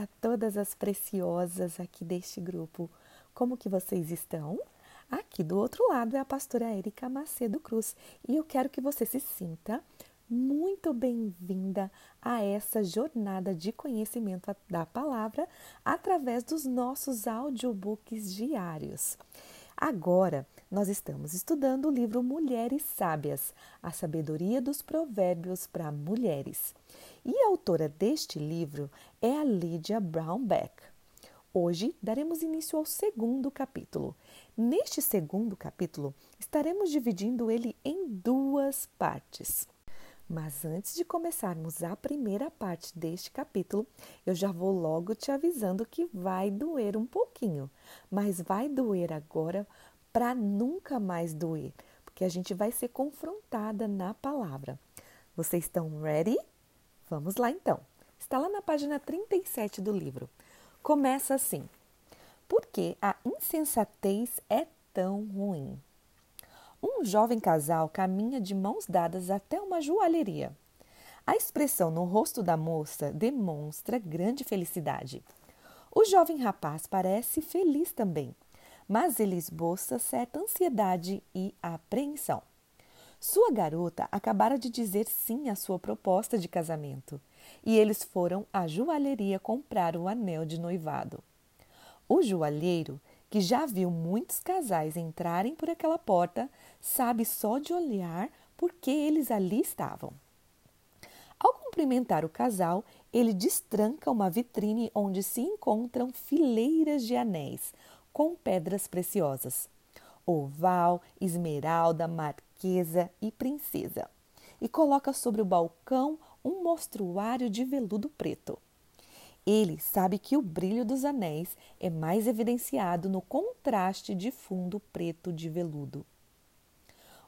para todas as preciosas aqui deste grupo. Como que vocês estão? Aqui do outro lado é a pastora Érica Macedo Cruz e eu quero que você se sinta muito bem-vinda a essa jornada de conhecimento da palavra através dos nossos audiobooks diários. Agora, nós estamos estudando o livro Mulheres Sábias, a sabedoria dos provérbios para mulheres. E a autora deste livro é a Lydia Brownback. Hoje daremos início ao segundo capítulo. Neste segundo capítulo, estaremos dividindo ele em duas partes. Mas antes de começarmos a primeira parte deste capítulo, eu já vou logo te avisando que vai doer um pouquinho, mas vai doer agora para nunca mais doer, porque a gente vai ser confrontada na palavra. Vocês estão ready? Vamos lá então. Está lá na página 37 do livro. Começa assim: Por que a insensatez é tão ruim? Um jovem casal caminha de mãos dadas até uma joalheria. A expressão no rosto da moça demonstra grande felicidade. O jovem rapaz parece feliz também, mas ele esboça certa ansiedade e apreensão. Sua garota acabara de dizer sim à sua proposta de casamento e eles foram à joalheria comprar o anel de noivado. O joalheiro que já viu muitos casais entrarem por aquela porta, sabe só de olhar porque eles ali estavam. Ao cumprimentar o casal, ele destranca uma vitrine onde se encontram fileiras de anéis com pedras preciosas: oval, esmeralda, marquesa e princesa, e coloca sobre o balcão um mostruário de veludo preto. Ele sabe que o brilho dos anéis é mais evidenciado no contraste de fundo preto de veludo.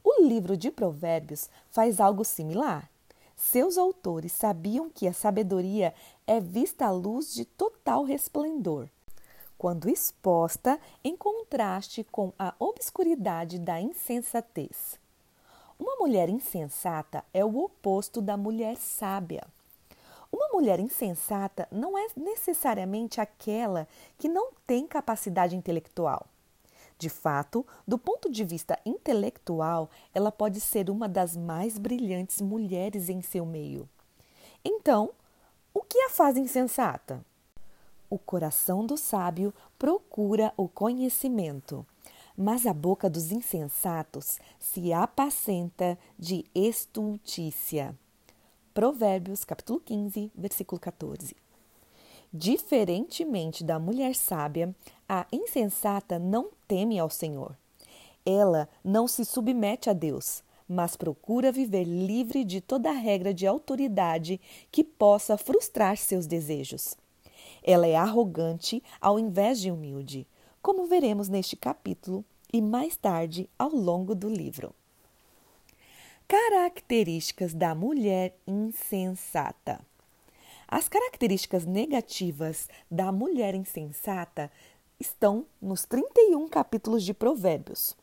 O livro de Provérbios faz algo similar. Seus autores sabiam que a sabedoria é vista à luz de total resplendor, quando exposta em contraste com a obscuridade da insensatez. Uma mulher insensata é o oposto da mulher sábia. Mulher insensata não é necessariamente aquela que não tem capacidade intelectual. De fato, do ponto de vista intelectual, ela pode ser uma das mais brilhantes mulheres em seu meio. Então, o que a faz insensata? O coração do sábio procura o conhecimento, mas a boca dos insensatos se apacenta de estultícia. Provérbios, capítulo 15, versículo 14. Diferentemente da mulher sábia, a insensata não teme ao Senhor. Ela não se submete a Deus, mas procura viver livre de toda regra de autoridade que possa frustrar seus desejos. Ela é arrogante ao invés de humilde, como veremos neste capítulo e mais tarde ao longo do livro. Características da mulher insensata. As características negativas da mulher insensata estão nos 31 capítulos de Provérbios.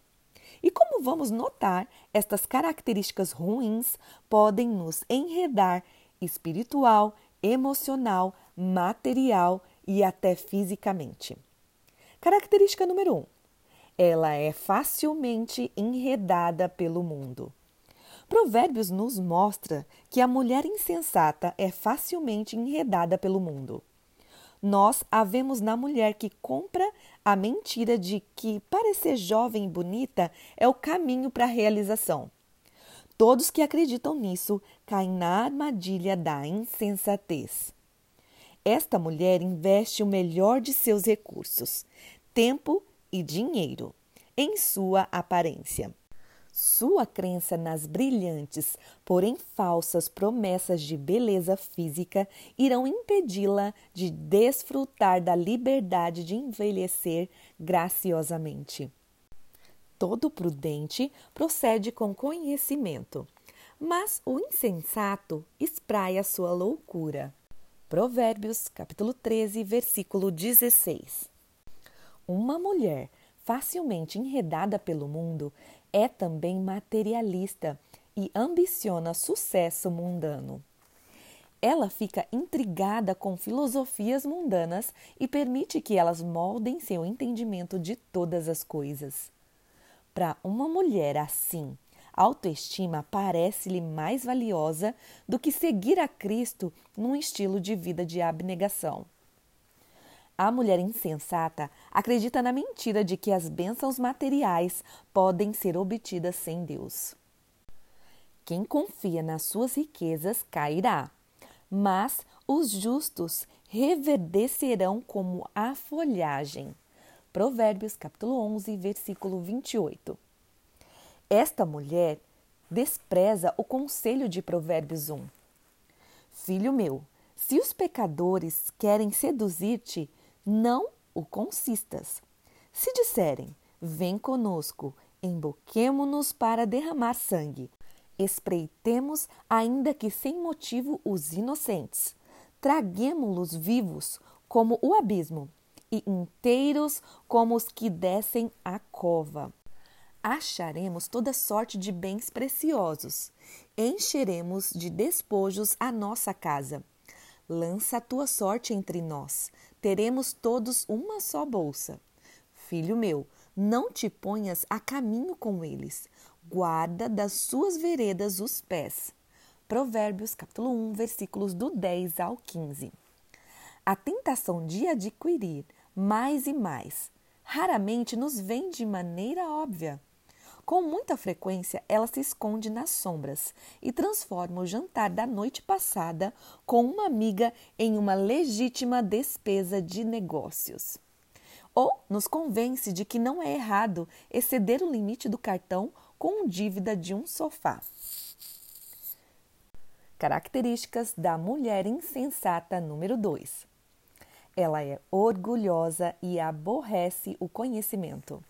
E como vamos notar, estas características ruins podem nos enredar espiritual, emocional, material e até fisicamente. Característica número 1: um, ela é facilmente enredada pelo mundo. Provérbios nos mostra que a mulher insensata é facilmente enredada pelo mundo. Nós a vemos na mulher que compra a mentira de que parecer jovem e bonita é o caminho para a realização. Todos que acreditam nisso caem na armadilha da insensatez. Esta mulher investe o melhor de seus recursos, tempo e dinheiro, em sua aparência. Sua crença nas brilhantes, porém falsas promessas de beleza física irão impedi-la de desfrutar da liberdade de envelhecer graciosamente. Todo prudente procede com conhecimento, mas o insensato espraia sua loucura. Provérbios, capítulo 13, versículo 16. Uma mulher facilmente enredada pelo mundo é também materialista e ambiciona sucesso mundano. Ela fica intrigada com filosofias mundanas e permite que elas moldem seu entendimento de todas as coisas. Para uma mulher assim, autoestima parece-lhe mais valiosa do que seguir a Cristo num estilo de vida de abnegação. A mulher insensata acredita na mentira de que as bênçãos materiais podem ser obtidas sem Deus. Quem confia nas suas riquezas cairá mas os justos reverdecerão como a folhagem. Provérbios capítulo 11, versículo 28. Esta mulher despreza o conselho de Provérbios 1. Filho meu, se os pecadores querem seduzir-te, não o consistas. Se disserem, vem conosco, emboquemo-nos para derramar sangue, Espreitemos, ainda que sem motivo, os inocentes. Traguemo-los vivos como o abismo, e inteiros como os que descem a cova. Acharemos toda sorte de bens preciosos, encheremos de despojos a nossa casa. Lança a tua sorte entre nós, teremos todos uma só bolsa. Filho meu, não te ponhas a caminho com eles, guarda das suas veredas os pés. Provérbios capítulo 1, versículos do 10 ao 15. A tentação de adquirir mais e mais raramente nos vem de maneira óbvia. Com muita frequência, ela se esconde nas sombras e transforma o jantar da noite passada com uma amiga em uma legítima despesa de negócios. Ou nos convence de que não é errado exceder o limite do cartão com dívida de um sofá. Características da mulher insensata número 2. Ela é orgulhosa e aborrece o conhecimento.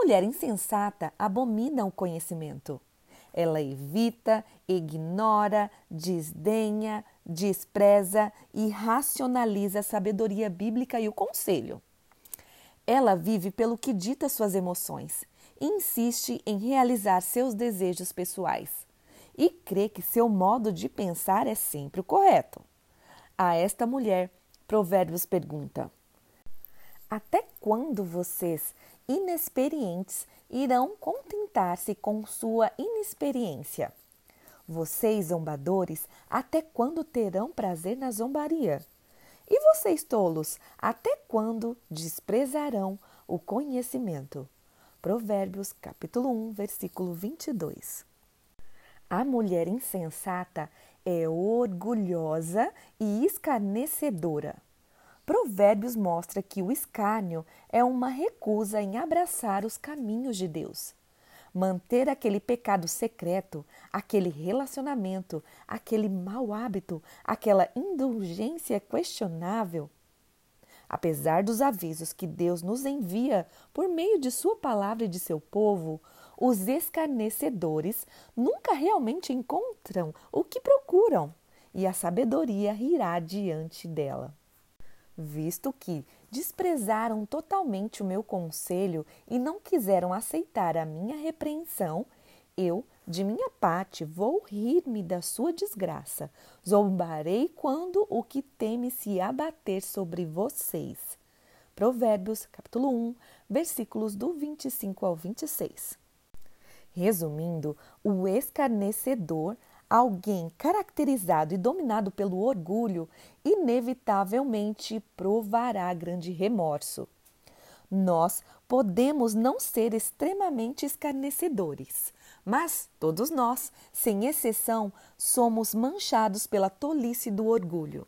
Mulher insensata abomina o conhecimento. Ela evita, ignora, desdenha, despreza e racionaliza a sabedoria bíblica e o conselho. Ela vive pelo que dita suas emoções insiste em realizar seus desejos pessoais e crê que seu modo de pensar é sempre o correto. A esta mulher, Provérbios pergunta: Até quando vocês, inexperientes, irão contentar-se com sua inexperiência? Vocês, zombadores, até quando terão prazer na zombaria? E vocês, tolos, até quando desprezarão o conhecimento? Provérbios, capítulo 1, versículo 22. A mulher insensata é orgulhosa e escarnecedora. Provérbios mostra que o escárnio é uma recusa em abraçar os caminhos de Deus. Manter aquele pecado secreto, aquele relacionamento, aquele mau hábito, aquela indulgência questionável Apesar dos avisos que Deus nos envia por meio de Sua palavra e de seu povo, os escarnecedores nunca realmente encontram o que procuram e a sabedoria rirá diante dela. Visto que desprezaram totalmente o meu conselho e não quiseram aceitar a minha repreensão, eu de minha parte, vou rir-me da sua desgraça. Zombarei quando o que teme se abater sobre vocês. Provérbios, capítulo 1, versículos do 25 ao 26. Resumindo, o escarnecedor, alguém caracterizado e dominado pelo orgulho, inevitavelmente provará grande remorso. Nós podemos não ser extremamente escarnecedores mas todos nós, sem exceção, somos manchados pela tolice do orgulho.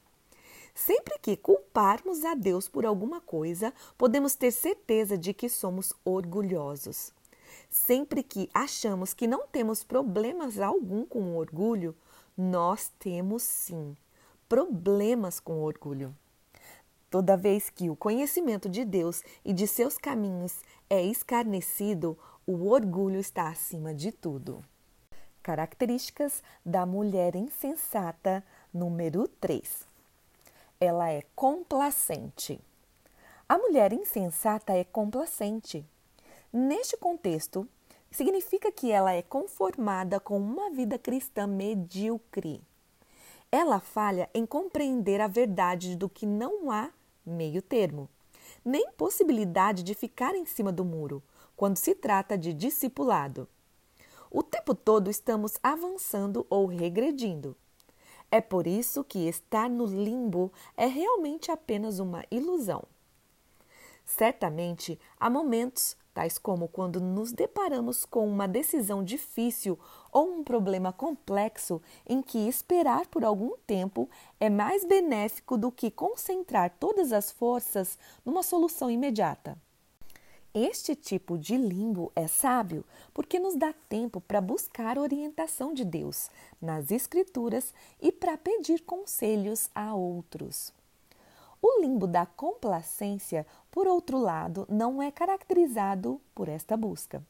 Sempre que culparmos a Deus por alguma coisa, podemos ter certeza de que somos orgulhosos. Sempre que achamos que não temos problemas algum com o orgulho, nós temos sim problemas com o orgulho. Toda vez que o conhecimento de Deus e de seus caminhos é escarnecido, o orgulho está acima de tudo. Características da mulher insensata, número 3. Ela é complacente. A mulher insensata é complacente. Neste contexto, significa que ela é conformada com uma vida cristã medíocre. Ela falha em compreender a verdade do que não há meio termo, nem possibilidade de ficar em cima do muro quando se trata de discipulado. O tempo todo estamos avançando ou regredindo. É por isso que estar no limbo é realmente apenas uma ilusão. Certamente há momentos, tais como quando nos deparamos com uma decisão difícil ou um problema complexo, em que esperar por algum tempo é mais benéfico do que concentrar todas as forças numa solução imediata. Este tipo de limbo é sábio porque nos dá tempo para buscar orientação de Deus nas Escrituras e para pedir conselhos a outros. O limbo da complacência, por outro lado, não é caracterizado por esta busca.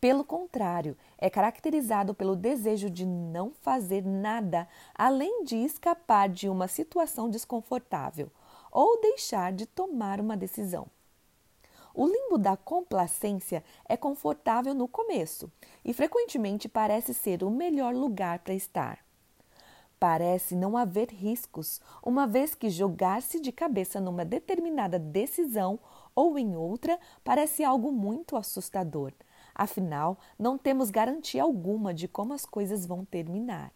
Pelo contrário, é caracterizado pelo desejo de não fazer nada além de escapar de uma situação desconfortável ou deixar de tomar uma decisão. O limbo da complacência é confortável no começo e frequentemente parece ser o melhor lugar para estar. Parece não haver riscos, uma vez que jogar-se de cabeça numa determinada decisão ou em outra parece algo muito assustador. Afinal, não temos garantia alguma de como as coisas vão terminar.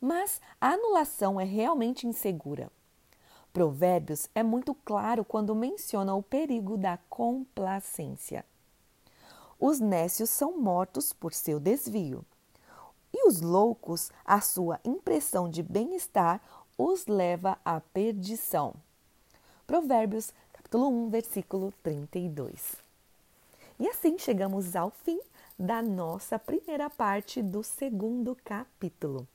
Mas a anulação é realmente insegura. Provérbios é muito claro quando menciona o perigo da complacência. Os nécios são mortos por seu desvio, os loucos, a sua impressão de bem-estar os leva à perdição. Provérbios, capítulo 1, versículo 32. E assim chegamos ao fim da nossa primeira parte do segundo capítulo.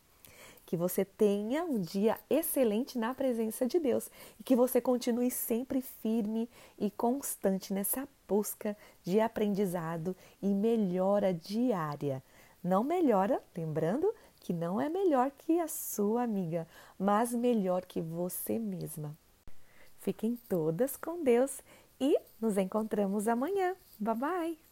Que você tenha um dia excelente na presença de Deus e que você continue sempre firme e constante nessa busca de aprendizado e melhora diária. Não melhora, lembrando que não é melhor que a sua amiga, mas melhor que você mesma. Fiquem todas com Deus e nos encontramos amanhã. Bye bye!